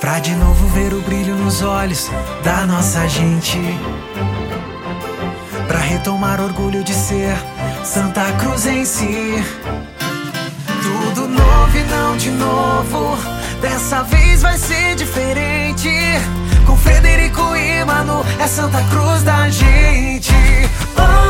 Pra de novo ver o brilho nos olhos da nossa gente. Pra retomar orgulho de ser Santa Cruz em si. Tudo novo e não de novo. Dessa vez vai ser diferente. Com Frederico e Manu, é Santa Cruz da gente. Oh,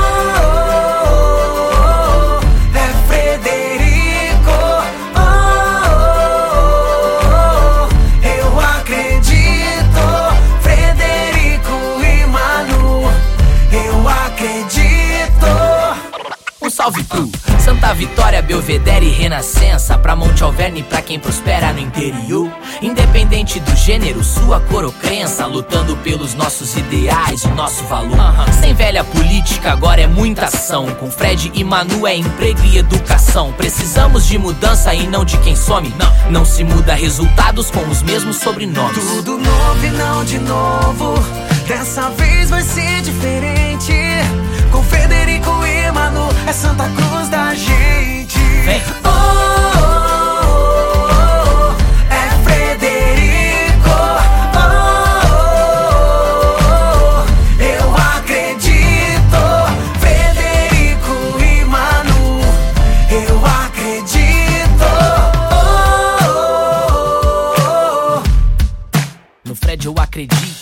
salve pro Santa Vitória, Belvedere e Renascença Pra Monte Alverne, pra quem prospera no interior. Independente do gênero, sua cor ou crença Lutando pelos nossos ideais, o nosso valor. Sem velha política, agora é muita ação. Com Fred e Manu é emprego e educação. Precisamos de mudança e não de quem some. Não, não se muda resultados com os mesmos sobrenomes. Tudo novo e não de novo. Dessa vez vai ser diferente. Vem. Oh, oh, oh, é Frederico. Oh, oh, oh, eu acredito. Frederico e Manu, eu acredito. Oh, oh, oh, No Fred eu acredito